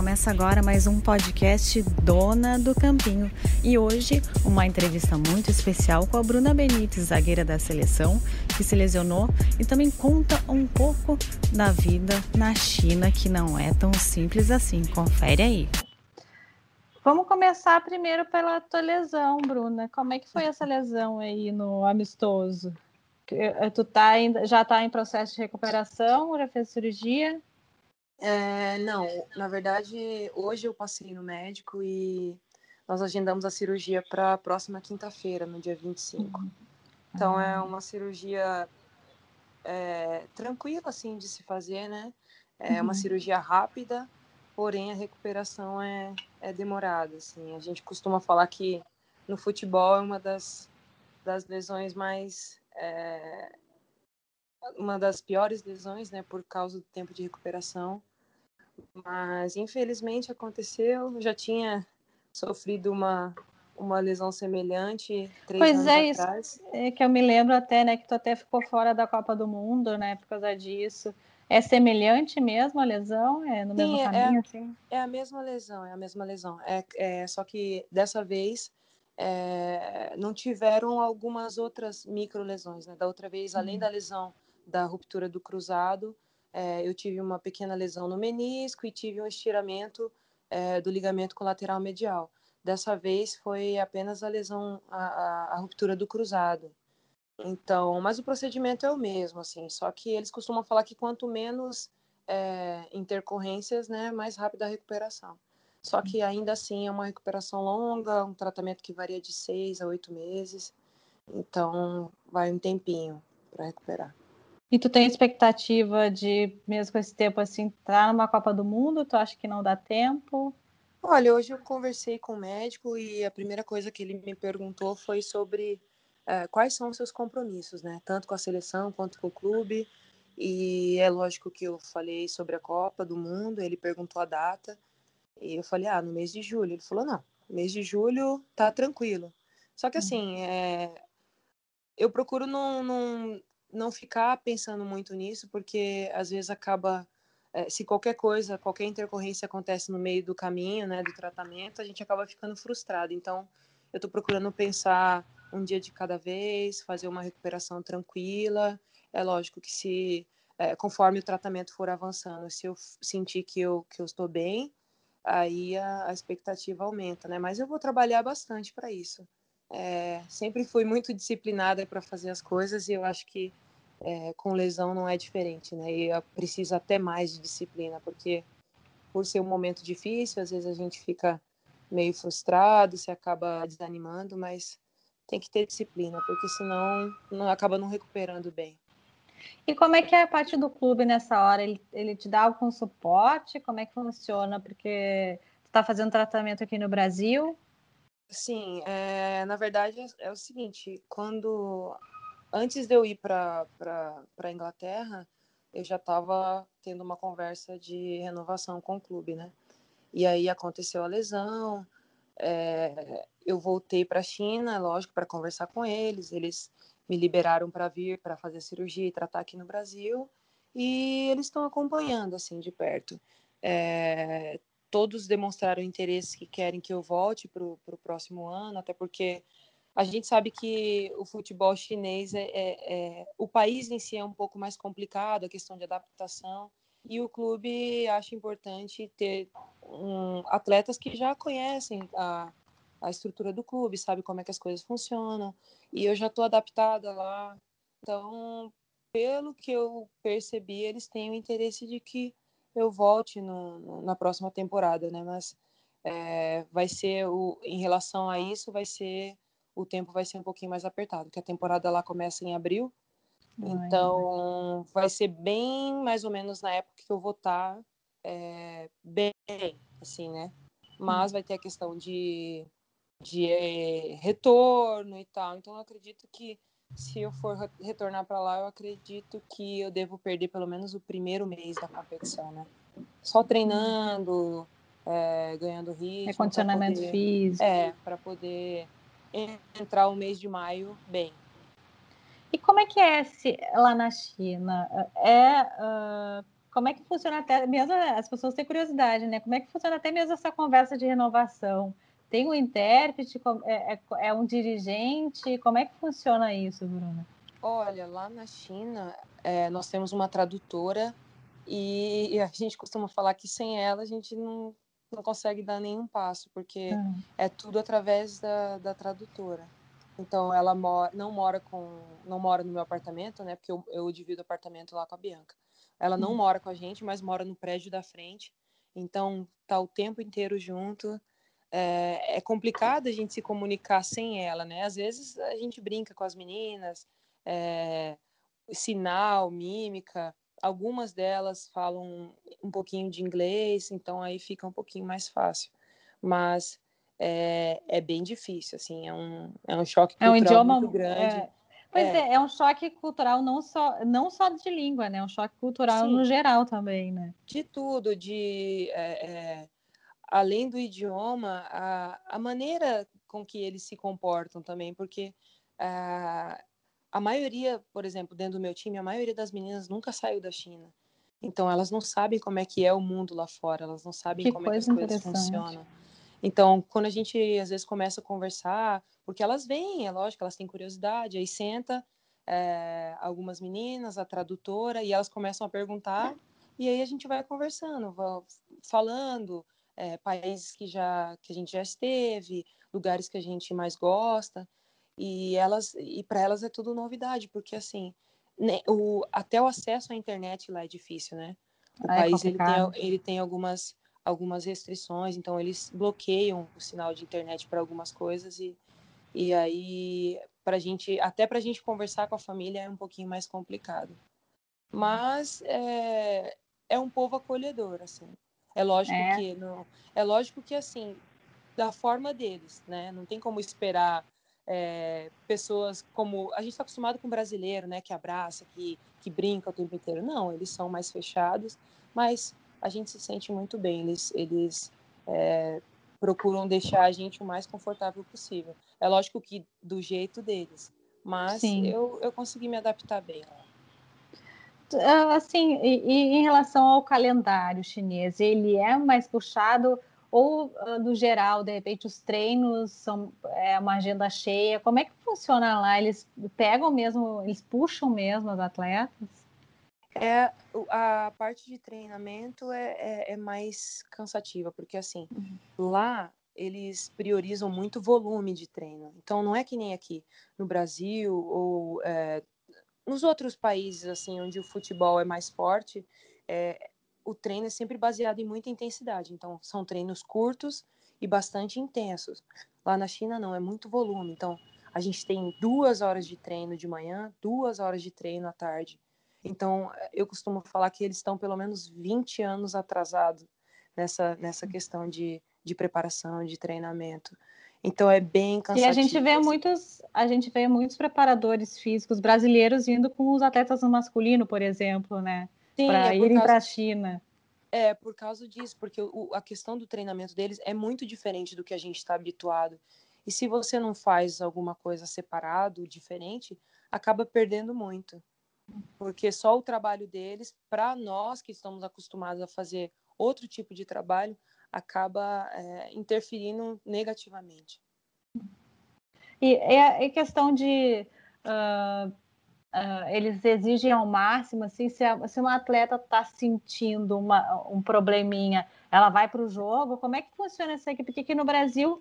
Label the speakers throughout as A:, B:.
A: Começa agora mais um podcast Dona do Campinho. E hoje, uma entrevista muito especial com a Bruna Benítez, zagueira da seleção, que se lesionou e também conta um pouco da vida na China, que não é tão simples assim. Confere aí.
B: Vamos começar primeiro pela tua lesão, Bruna. Como é que foi essa lesão aí no amistoso? Eh, tu tá ainda, já está em processo de recuperação? Já fez cirurgia?
C: É, não, na verdade, hoje eu passei no médico e nós agendamos a cirurgia para a próxima quinta-feira, no dia 25. Uhum. Então, é ah. uma cirurgia é, tranquila, assim, de se fazer, né? É uhum. uma cirurgia rápida, porém a recuperação é, é demorada, assim. A gente costuma falar que no futebol é uma das, das lesões mais... É, uma das piores lesões, né, por causa do tempo de recuperação. Mas infelizmente aconteceu. Eu já tinha sofrido uma, uma lesão semelhante três pois anos é, atrás. Isso
B: é que eu me lembro até, né, que tu até ficou fora da Copa do Mundo, né, por causa disso. É semelhante mesmo a lesão? É no Sim, mesmo é, caminho, é, assim?
C: É a mesma lesão, é a mesma lesão. É, é só que dessa vez é, não tiveram algumas outras micro lesões, né? Da outra vez, além hum. da lesão da ruptura do cruzado, é, eu tive uma pequena lesão no menisco e tive um estiramento é, do ligamento colateral medial. Dessa vez foi apenas a lesão, a, a, a, ruptura do cruzado. Então, mas o procedimento é o mesmo, assim, só que eles costumam falar que quanto menos é, intercorrências, né, mais rápida a recuperação. Só que ainda assim é uma recuperação longa, um tratamento que varia de seis a oito meses, então vai um tempinho para recuperar.
B: E tu tem expectativa de, mesmo com esse tempo assim, tá numa Copa do Mundo? Tu acha que não dá tempo?
C: Olha, hoje eu conversei com o médico e a primeira coisa que ele me perguntou foi sobre é, quais são os seus compromissos, né? Tanto com a seleção quanto com o clube. E é lógico que eu falei sobre a Copa do Mundo, ele perguntou a data. E eu falei, ah, no mês de julho. Ele falou, não, mês de julho tá tranquilo. Só que uhum. assim, é, eu procuro não, não, não ficar pensando muito nisso, porque às vezes acaba é, se qualquer coisa, qualquer intercorrência acontece no meio do caminho, né, do tratamento, a gente acaba ficando frustrado. Então, eu estou procurando pensar um dia de cada vez, fazer uma recuperação tranquila. É lógico que se é, conforme o tratamento for avançando, se eu sentir que eu que eu estou bem, aí a, a expectativa aumenta, né? Mas eu vou trabalhar bastante para isso. É, sempre fui muito disciplinada para fazer as coisas e eu acho que é, com lesão não é diferente, né? E precisa até mais de disciplina, porque por ser um momento difícil, às vezes a gente fica meio frustrado, se acaba desanimando, mas tem que ter disciplina, porque senão não acaba não recuperando bem.
B: E como é que é a parte do clube nessa hora? Ele, ele te dá algum suporte? Como é que funciona? Porque tu está fazendo tratamento aqui no Brasil,
C: Sim, é, na verdade é, é o seguinte, quando antes de eu ir para a Inglaterra, eu já estava tendo uma conversa de renovação com o clube, né? E aí aconteceu a lesão, é, eu voltei para a China, lógico, para conversar com eles, eles me liberaram para vir para fazer cirurgia e tratar aqui no Brasil, e eles estão acompanhando assim de perto. É, todos demonstraram interesse que querem que eu volte para o próximo ano, até porque a gente sabe que o futebol chinês é, é, é, o país em si é um pouco mais complicado, a questão de adaptação, e o clube acha importante ter um, atletas que já conhecem a, a estrutura do clube, sabe como é que as coisas funcionam, e eu já estou adaptada lá, então, pelo que eu percebi, eles têm o interesse de que eu volte no, na próxima temporada, né? Mas é, vai ser o, em relação a isso, vai ser o tempo vai ser um pouquinho mais apertado, porque a temporada lá começa em abril, Ai, então vai ser bem mais ou menos na época que eu vou estar tá, é, bem, assim, né? Mas hum. vai ter a questão de, de é, retorno e tal, então eu acredito que se eu for retornar para lá, eu acredito que eu devo perder pelo menos o primeiro mês da competição, né? Só treinando, é, ganhando ritmo.
B: Recondicionamento poder, físico.
C: É, para poder entrar o mês de maio bem.
B: E como é que é esse, lá na China? É uh, como é que funciona até mesmo as pessoas têm curiosidade, né? Como é que funciona até mesmo essa conversa de renovação? Tem um intérprete? É, é, é um dirigente? Como é que funciona isso, Bruna?
C: Olha, lá na China é, nós temos uma tradutora e, a gente costuma falar que sem ela a gente não, não consegue dar nenhum passo, porque uhum. é tudo através da, da tradutora. Então ela mora, não mora com, não mora no meu apartamento, né? Porque eu, eu divido apartamento lá com a Bianca. Ela não uhum. mora com a gente, mas mora no prédio da frente. Então tá o tempo inteiro junto. É, é complicado a gente se comunicar sem ela, né? Às vezes a gente brinca com as meninas, é, sinal, mímica. Algumas delas falam um pouquinho de inglês, então aí fica um pouquinho mais fácil. Mas é, é bem difícil, assim, é um, é um choque cultural é um idioma, muito grande.
B: É, pois é. é. é, um choque cultural não só, não só de língua, né? É um choque cultural Sim, no geral também, né?
C: De tudo, de é, é, além do idioma, a, a maneira com que eles se comportam também, porque a, a maioria, por exemplo, dentro do meu time, a maioria das meninas nunca saiu da China. Então elas não sabem como é que é o mundo lá fora, elas não sabem que como é que as coisas funcionam. Então, quando a gente às vezes começa a conversar, porque elas vêm, é lógico, elas têm curiosidade, aí senta é, algumas meninas, a tradutora, e elas começam a perguntar, e aí a gente vai conversando, falando é, países que já que a gente já esteve, lugares que a gente mais gosta, e elas e para elas é tudo novidade, porque assim, né, o, até o acesso à internet lá é difícil, né? O ah, é país ele tem, ele tem algumas algumas restrições, então eles bloqueiam o sinal de internet para algumas coisas e, e aí para gente até para a gente conversar com a família é um pouquinho mais complicado. Mas é, é um povo acolhedor, assim. É lógico é. que não, é lógico que assim da forma deles, né? Não tem como esperar é, pessoas como a gente está acostumado com o brasileiro, né? Que abraça, que que brinca o tempo inteiro. Não, eles são mais fechados, mas a gente se sente muito bem. Eles, eles é, procuram deixar a gente o mais confortável possível. É lógico que do jeito deles, mas eu, eu consegui me adaptar bem
B: Assim, e, e, em relação ao calendário chinês, ele é mais puxado ou no geral, de repente os treinos são é, uma agenda cheia? Como é que funciona lá? Eles pegam mesmo, eles puxam mesmo as atletas?
C: É, a parte de treinamento é, é, é mais cansativa, porque assim, uhum. lá eles priorizam muito volume de treino. Então não é que nem aqui no Brasil ou é, nos outros países assim onde o futebol é mais forte, é, o treino é sempre baseado em muita intensidade. Então são treinos curtos e bastante intensos. Lá na China não é muito volume. Então a gente tem duas horas de treino de manhã, duas horas de treino à tarde. Então, eu costumo falar que eles estão pelo menos 20 anos atrasados nessa, nessa questão de, de preparação, de treinamento. Então é bem cansativo.
B: E a gente vê muitos, a gente vê muitos preparadores físicos brasileiros vindo com os atletas no masculino, por exemplo, né? Para é irem para a China.
C: É, por causa disso, porque o, a questão do treinamento deles é muito diferente do que a gente está habituado. E se você não faz alguma coisa separado, diferente, acaba perdendo muito porque só o trabalho deles, para nós que estamos acostumados a fazer outro tipo de trabalho, acaba é, interferindo negativamente.
B: E é, questão de uh, uh, eles exigem ao máximo, assim, se, a, se uma atleta está sentindo uma, um probleminha, ela vai para o jogo. Como é que funciona essa equipe? Porque aqui no Brasil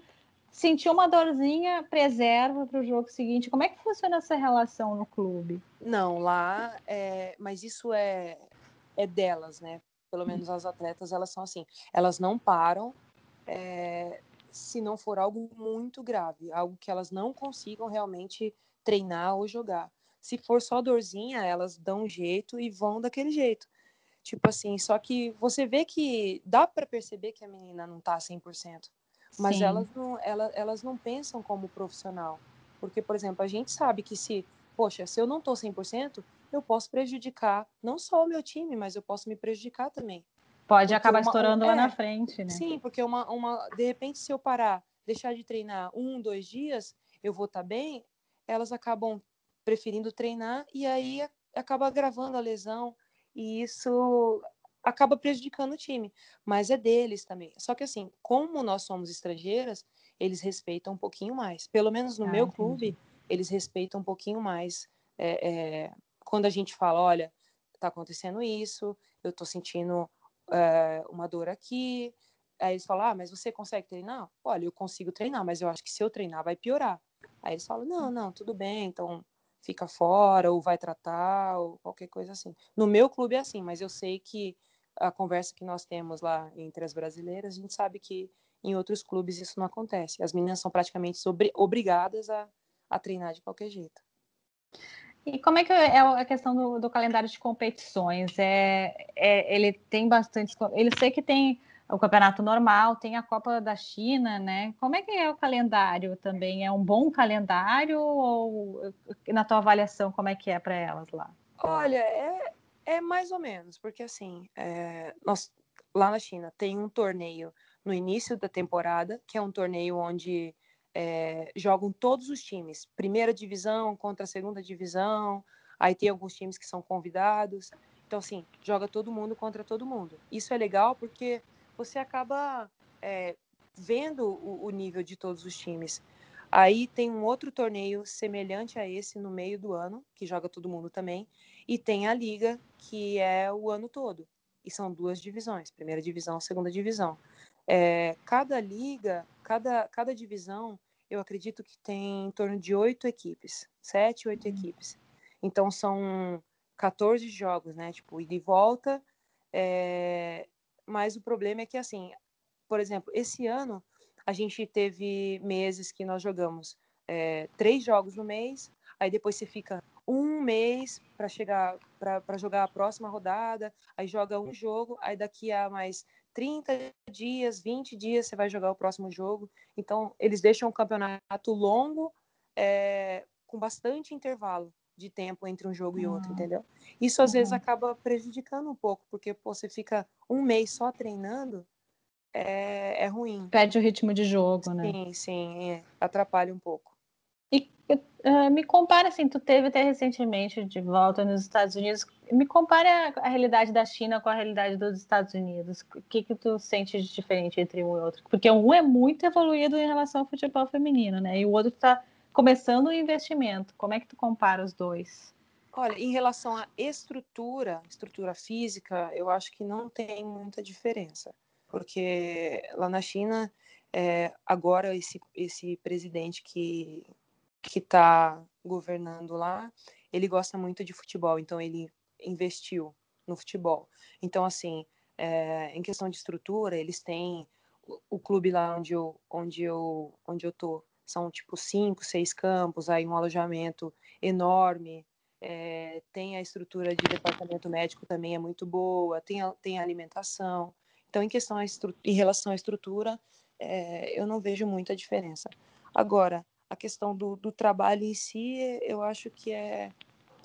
B: sentiu uma dorzinha, preserva para o jogo seguinte. Como é que funciona essa relação no clube?
C: Não, lá, é, mas isso é, é delas, né? Pelo menos as atletas, elas são assim. Elas não param é, se não for algo muito grave, algo que elas não consigam realmente treinar ou jogar. Se for só dorzinha, elas dão um jeito e vão daquele jeito. Tipo assim, só que você vê que dá para perceber que a menina não tá 100% mas elas não, elas, elas não pensam como profissional. Porque, por exemplo, a gente sabe que se, poxa, se eu não estou 100%, eu posso prejudicar não só o meu time, mas eu posso me prejudicar também.
B: Pode porque acabar uma, estourando lá é, na frente, né?
C: Sim, porque uma, uma, de repente, se eu parar, deixar de treinar um, dois dias, eu vou estar tá bem, elas acabam preferindo treinar e aí acaba agravando a lesão. E isso acaba prejudicando o time, mas é deles também. Só que assim, como nós somos estrangeiras, eles respeitam um pouquinho mais. Pelo menos no ah, meu entendi. clube, eles respeitam um pouquinho mais. É, é, quando a gente fala, olha, tá acontecendo isso, eu tô sentindo é, uma dor aqui. Aí eles falam, ah, mas você consegue treinar? Olha, eu consigo treinar, mas eu acho que se eu treinar vai piorar. Aí eles falam, não, não, tudo bem, então fica fora, ou vai tratar, ou qualquer coisa assim. No meu clube é assim, mas eu sei que a conversa que nós temos lá entre as brasileiras, a gente sabe que em outros clubes isso não acontece. As meninas são praticamente obrigadas a, a treinar de qualquer jeito.
B: E como é que é a questão do, do calendário de competições? É, é, ele tem bastante. Ele sei que tem o campeonato normal, tem a Copa da China, né? Como é que é o calendário também? É um bom calendário ou na tua avaliação como é que é para elas lá?
C: Olha, é, é mais ou menos, porque assim, é, nós lá na China tem um torneio no início da temporada, que é um torneio onde é, jogam todos os times, primeira divisão contra a segunda divisão, aí tem alguns times que são convidados, então assim, joga todo mundo contra todo mundo. Isso é legal porque você acaba é, vendo o, o, nível de todos os times. Aí tem um outro torneio semelhante a esse no meio do ano, que joga todo mundo também, e tem a liga, que é o ano todo. E são duas divisões, primeira divisão, segunda divisão. É, cada liga, cada, cada divisão, eu acredito que tem em torno de oito equipes, sete, oito uhum. equipes. Então são 14 jogos, né? Tipo, ida e volta. É, mas o problema é que, assim, por exemplo, esse ano a gente teve meses que nós jogamos é, três jogos no mês, aí depois você fica um mês para chegar para jogar a próxima rodada, aí joga um jogo, aí daqui a mais 30 dias, 20 dias você vai jogar o próximo jogo. Então, eles deixam um campeonato longo, é, com bastante intervalo de tempo entre um jogo e outro, uhum. entendeu? Isso às uhum. vezes acaba prejudicando um pouco, porque pô, você fica um mês só treinando, é, é ruim.
B: Perde o ritmo de jogo, né?
C: Sim, sim, é, atrapalha um pouco.
B: Uh, me compara, assim, tu teve até recentemente de volta nos Estados Unidos, me compara a realidade da China com a realidade dos Estados Unidos. O que que tu sente de diferente entre um e outro? Porque um é muito evoluído em relação ao futebol feminino, né? E o outro está começando o investimento. Como é que tu compara os dois?
C: Olha, em relação à estrutura, estrutura física, eu acho que não tem muita diferença, porque lá na China, é, agora esse, esse presidente que que está governando lá, ele gosta muito de futebol, então ele investiu no futebol. Então, assim, é, em questão de estrutura, eles têm o, o clube lá onde eu, onde eu, onde eu tô são tipo cinco, seis campos, aí um alojamento enorme, é, tem a estrutura de departamento médico também é muito boa, tem a, tem a alimentação. Então, em questão a em relação à estrutura, é, eu não vejo muita diferença. Agora, a questão do, do trabalho em si, eu acho que é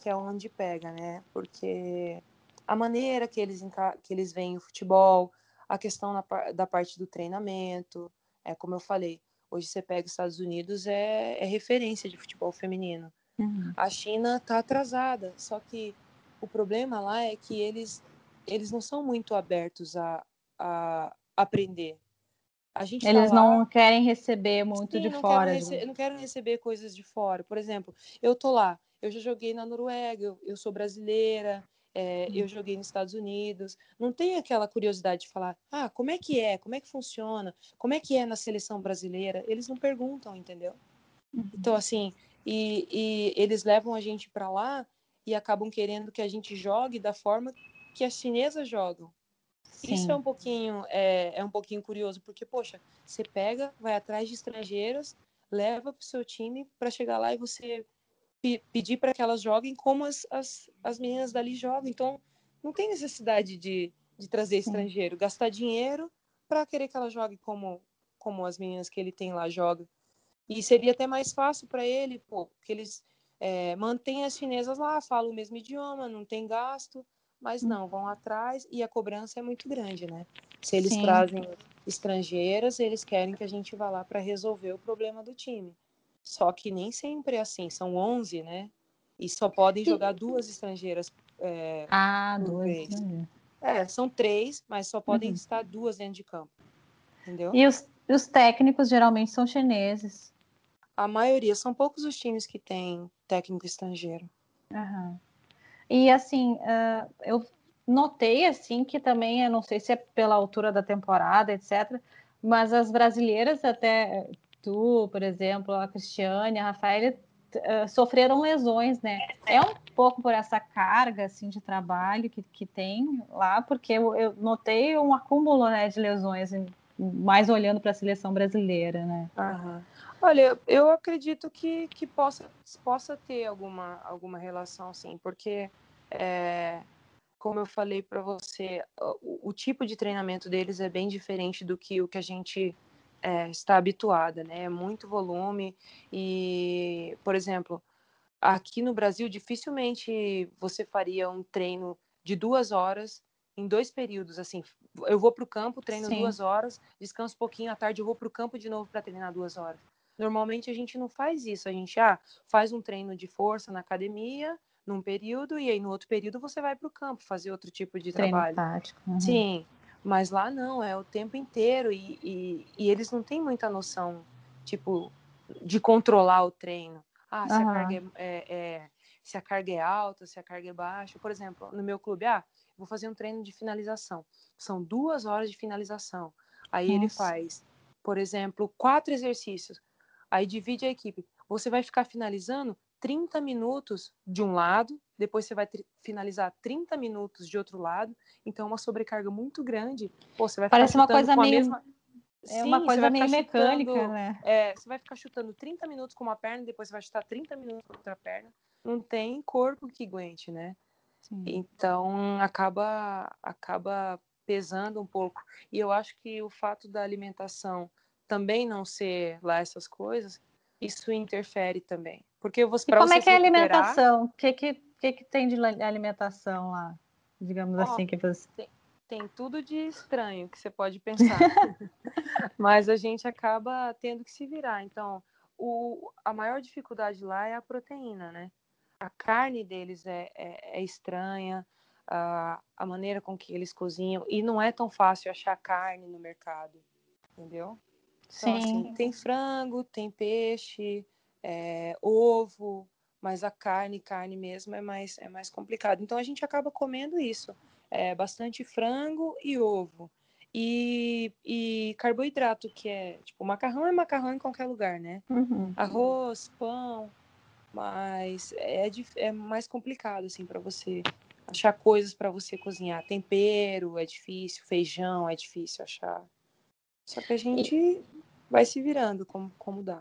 C: que é onde pega, né? Porque a maneira que eles que eles veem o futebol, a questão na, da parte do treinamento, é como eu falei, Hoje você pega os Estados Unidos, é, é referência de futebol feminino. Uhum. A China está atrasada, só que o problema lá é que eles, eles não são muito abertos a, a aprender.
B: A gente tá eles tá lá, não querem receber muito Sim, de
C: não
B: fora.
C: Quero rece... Não quero receber coisas de fora. Por exemplo, eu tô lá, eu já joguei na Noruega, eu, eu sou brasileira, é, eu joguei nos Estados Unidos. Não tem aquela curiosidade de falar, ah, como é que é, como é que funciona, como é que é na seleção brasileira. Eles não perguntam, entendeu? Uhum. Então, assim, e, e eles levam a gente para lá e acabam querendo que a gente jogue da forma que as chinesas jogam. Sim. Isso é um pouquinho é, é um pouquinho curioso, porque, poxa, você pega, vai atrás de estrangeiras, leva para o seu time para chegar lá e você pedir para que elas joguem como as, as, as meninas dali jogam. Então, não tem necessidade de, de trazer estrangeiro, gastar dinheiro para querer que ela jogue como, como as meninas que ele tem lá jogam. E seria até mais fácil para ele, pô, que eles é, mantêm as chinesas lá, falam o mesmo idioma, não tem gasto, mas hum. não, vão atrás e a cobrança é muito grande, né? Se eles Sim. trazem estrangeiras, eles querem que a gente vá lá para resolver o problema do time. Só que nem sempre é assim, são 11, né? E só podem jogar duas estrangeiras. É,
B: ah, duas. Vez.
C: É, são três, mas só podem uhum. estar duas dentro de campo. Entendeu?
B: E os, os técnicos geralmente são chineses.
C: A maioria, são poucos os times que têm técnico estrangeiro.
B: Uhum. E assim, uh, eu notei assim que também, eu não sei se é pela altura da temporada, etc., mas as brasileiras, até tu, por exemplo, a Cristiane, a Rafaela, uh, sofreram lesões, né? É um pouco por essa carga assim de trabalho que, que tem lá, porque eu, eu notei um acúmulo né, de lesões, mais olhando para a seleção brasileira, né?
C: Uhum. Olha, eu acredito que, que possa, possa ter alguma, alguma relação, sim, porque, é, como eu falei para você, o, o, tipo de treinamento deles é bem diferente do que o que a gente é, está habituada, né? É muito volume e, por exemplo, aqui no Brasil, dificilmente você faria um treino de duas horas em dois períodos, assim, eu vou para o campo, treino Sim. duas horas, descanso um pouquinho, à tarde eu vou para o campo de novo para treinar duas horas. Normalmente a gente não faz isso, a gente ah, faz um treino de força na academia num período e aí no outro período você vai para o campo fazer outro tipo de treino trabalho.
B: Tático. Uhum.
C: Sim, mas lá não, é o tempo inteiro e, e, e, eles não têm muita noção, tipo, de controlar o treino. Ah, se, uhum. a carga é, é, é, se a carga é alta, se a carga é baixa. Por exemplo, no meu clube, ah, vou fazer um treino de finalização. São duas horas de finalização. Aí Nossa. ele faz, por exemplo, quatro exercícios. Aí divide a equipe. Você vai ficar finalizando 30 minutos de um lado, depois você vai finalizar 30 minutos de outro lado. Então, é uma sobrecarga muito grande. Pô, você vai
B: Parece uma coisa meio. Mesma... É Sim, uma coisa meio mecânica, chutando,
C: né? É, você vai ficar chutando 30 minutos com uma perna, depois você vai chutar 30 minutos com outra perna. Não tem corpo que aguente, né? Sim. Então, acaba, acaba pesando um pouco. E eu acho que o fato da alimentação também não ser lá essas coisas, isso interfere também. Porque você,
B: e como é que é a alimentação? O que, que, que, que tem de alimentação lá? Digamos oh, assim, que você...
C: Tem, tem tudo de estranho que você pode pensar. Mas a gente acaba tendo que se virar. Então, o, a maior dificuldade lá é a proteína, né? A carne deles é, é, é estranha, a, a maneira com que eles cozinham, e não é tão fácil achar carne no mercado, entendeu? Então, assim, Sim. Assim, tem frango, tem peixe, é, ovo, mas a carne, carne mesmo, é mais, é mais complicado. Então a gente acaba comendo isso. É, bastante frango e ovo. E, e carboidrato, que é tipo, macarrão é macarrão em qualquer lugar, né? Uhum. Arroz, pão, mas é, é mais complicado, assim, para você achar coisas para você cozinhar. Tempero é difícil, feijão é difícil achar. Só que a gente e... vai se virando como, como dá.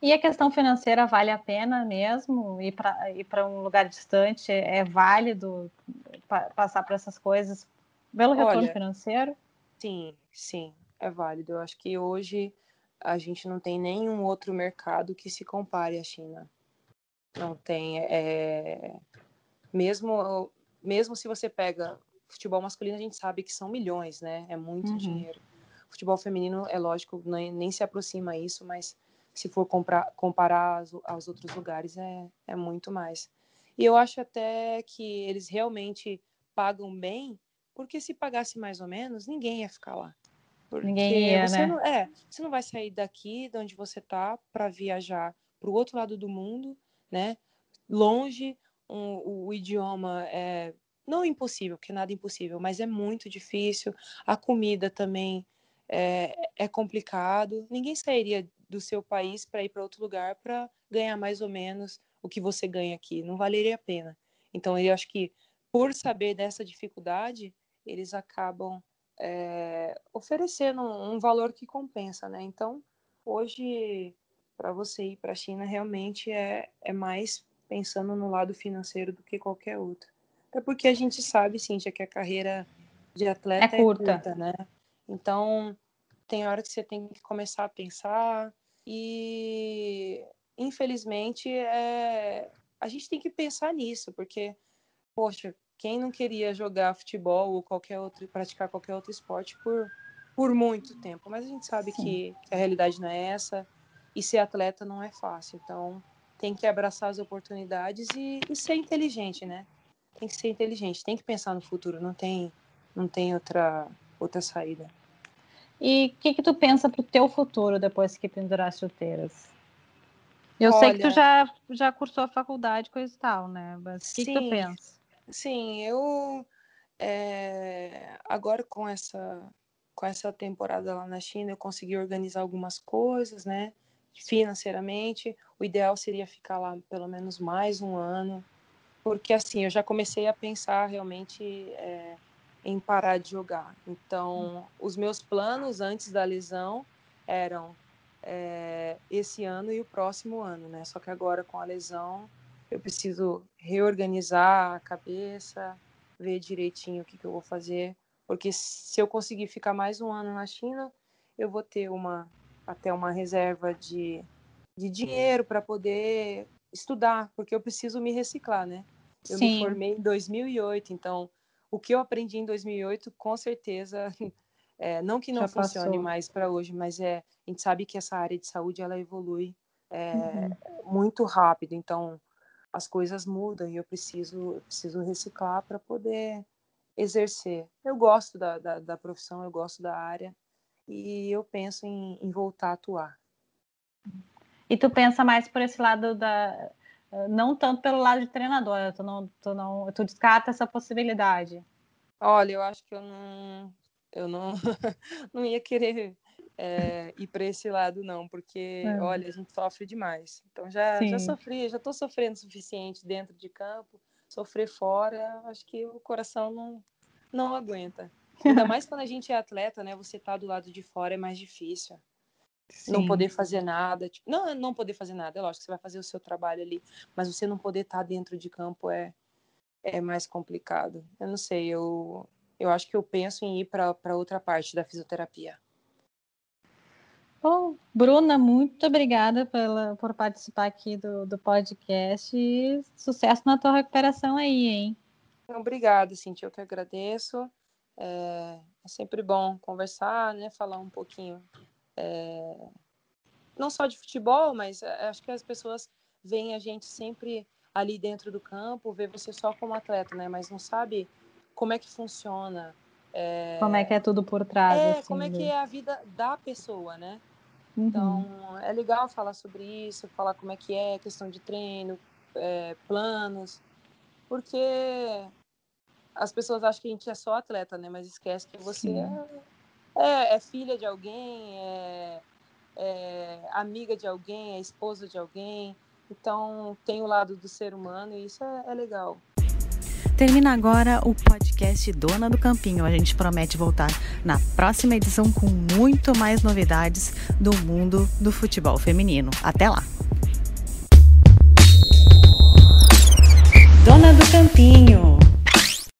B: E a questão financeira vale a pena mesmo? Ir para um lugar distante é, é válido pa passar por essas coisas pelo retorno Olha, financeiro?
C: Sim, sim, é válido. Eu acho que hoje a gente não tem nenhum outro mercado que se compare à China. Não tem. É... Mesmo, mesmo se você pega futebol masculino, a gente sabe que são milhões, né? É muito uhum. dinheiro futebol feminino, é lógico, nem, nem se aproxima a isso, mas se for comprar, comparar aos, aos outros lugares, é, é muito mais. E eu acho até que eles realmente pagam bem, porque se pagasse mais ou menos, ninguém ia ficar lá.
B: Porque ninguém ia,
C: você
B: né?
C: Não, é, você não vai sair daqui, de onde você está, para viajar para o outro lado do mundo, né? Longe, um, o idioma é não impossível, porque nada é impossível, mas é muito difícil. A comida também é, é complicado. Ninguém sairia do seu país para ir para outro lugar para ganhar mais ou menos o que você ganha aqui. Não valeria a pena. Então, eu acho que por saber dessa dificuldade, eles acabam é, oferecendo um, um, valor que compensa, né? Então, hoje, para você ir para a China, realmente é, é mais pensando no lado financeiro do que qualquer outro. É porque a gente sabe, Cíntia, que a carreira de atleta
B: é curta, é curta
C: né? Então, tem hora que você tem que começar a pensar e, infelizmente, é... a gente tem que pensar nisso, porque, poxa, quem não queria jogar futebol ou qualquer outro, praticar qualquer outro esporte por, por muito tempo? Mas a gente sabe que, que, a realidade não é essa e ser atleta não é fácil. Então, tem que abraçar as oportunidades e, e ser inteligente, né? Tem que ser inteligente, tem que pensar no futuro, não tem não tem outra, outra saída.
B: E o que, que tu pensa para o teu futuro depois que pendurar chuteiras? Eu Olha, sei que tu já, já cursou a faculdade, coisa e tal, né? Mas o que, que tu pensa?
C: Sim, eu é, agora com essa com essa temporada lá na China eu consegui organizar algumas coisas, né? Financeiramente, o ideal seria ficar lá pelo menos mais um ano, porque assim eu já comecei a pensar realmente é, em parar de jogar. Então, os meus planos antes da lesão eram é, esse ano e o próximo ano, né? Só que agora com a lesão eu preciso reorganizar a cabeça, ver direitinho o que, que eu vou fazer, porque se eu conseguir ficar mais um ano na China, eu vou ter uma até uma reserva de, de dinheiro para poder estudar, porque eu preciso me reciclar, né? Eu Sim. me formei em 2008, então o que eu aprendi em 2008, com certeza, é, não que não Já funcione passou. mais para hoje, mas é, a gente sabe que essa área de saúde ela evolui é, uhum. muito rápido, então as coisas mudam e eu preciso, eu preciso reciclar para poder exercer. Eu gosto da, da, da, profissão, eu gosto da área e eu penso em, em, voltar a atuar.
B: E tu pensa mais por esse lado da. Não tanto pelo lado de treinadora, tu não, tu não, tu descarta essa possibilidade.
C: Olha, eu acho que eu não, eu não, não ia querer é, ir para esse lado, não, porque, é. olha, a gente sofre demais. Então, já, já sofri, já estou sofrendo o suficiente dentro de campo, sofrer fora, acho que o coração não, não aguenta. Ainda mais quando a gente é atleta, né? Você tá do lado de fora é mais difícil. Sim. Não poder fazer nada. Tipo, não, não poder fazer nada, é lógico que você vai fazer o seu trabalho ali, mas você não poder estar tá dentro de campo é, é mais complicado. Eu não sei, eu, eu acho que eu penso em ir para outra parte da fisioterapia.
B: Bom, Bruna, muito obrigada pela, por participar aqui do, do podcast e sucesso na tua recuperação aí, hein?
C: Obrigada, Cintia, eu que agradeço. É, é sempre bom conversar, né? Falar um pouquinho, é, não só de futebol, mas é, acho que as pessoas veem a gente sempre ali dentro do campo, vê você só como atleta, né? Mas não sabe como é que funciona.
B: É... Como é que é tudo por trás.
C: É, assim, como é que é a vida da pessoa, né? Então, uhum. é legal falar sobre isso, falar como é que é, questão de treino, é, planos, porque as pessoas acham que a gente é só atleta, né? Mas esquece que você é, é, é filha de alguém, é, é amiga de alguém, é esposa de alguém. Então, tem o lado do ser humano e isso é, é legal.
A: Termina agora o podcast Dona do Campinho. A gente promete voltar na próxima edição com muito mais novidades do mundo do futebol feminino. Até lá! Dona do Campinho.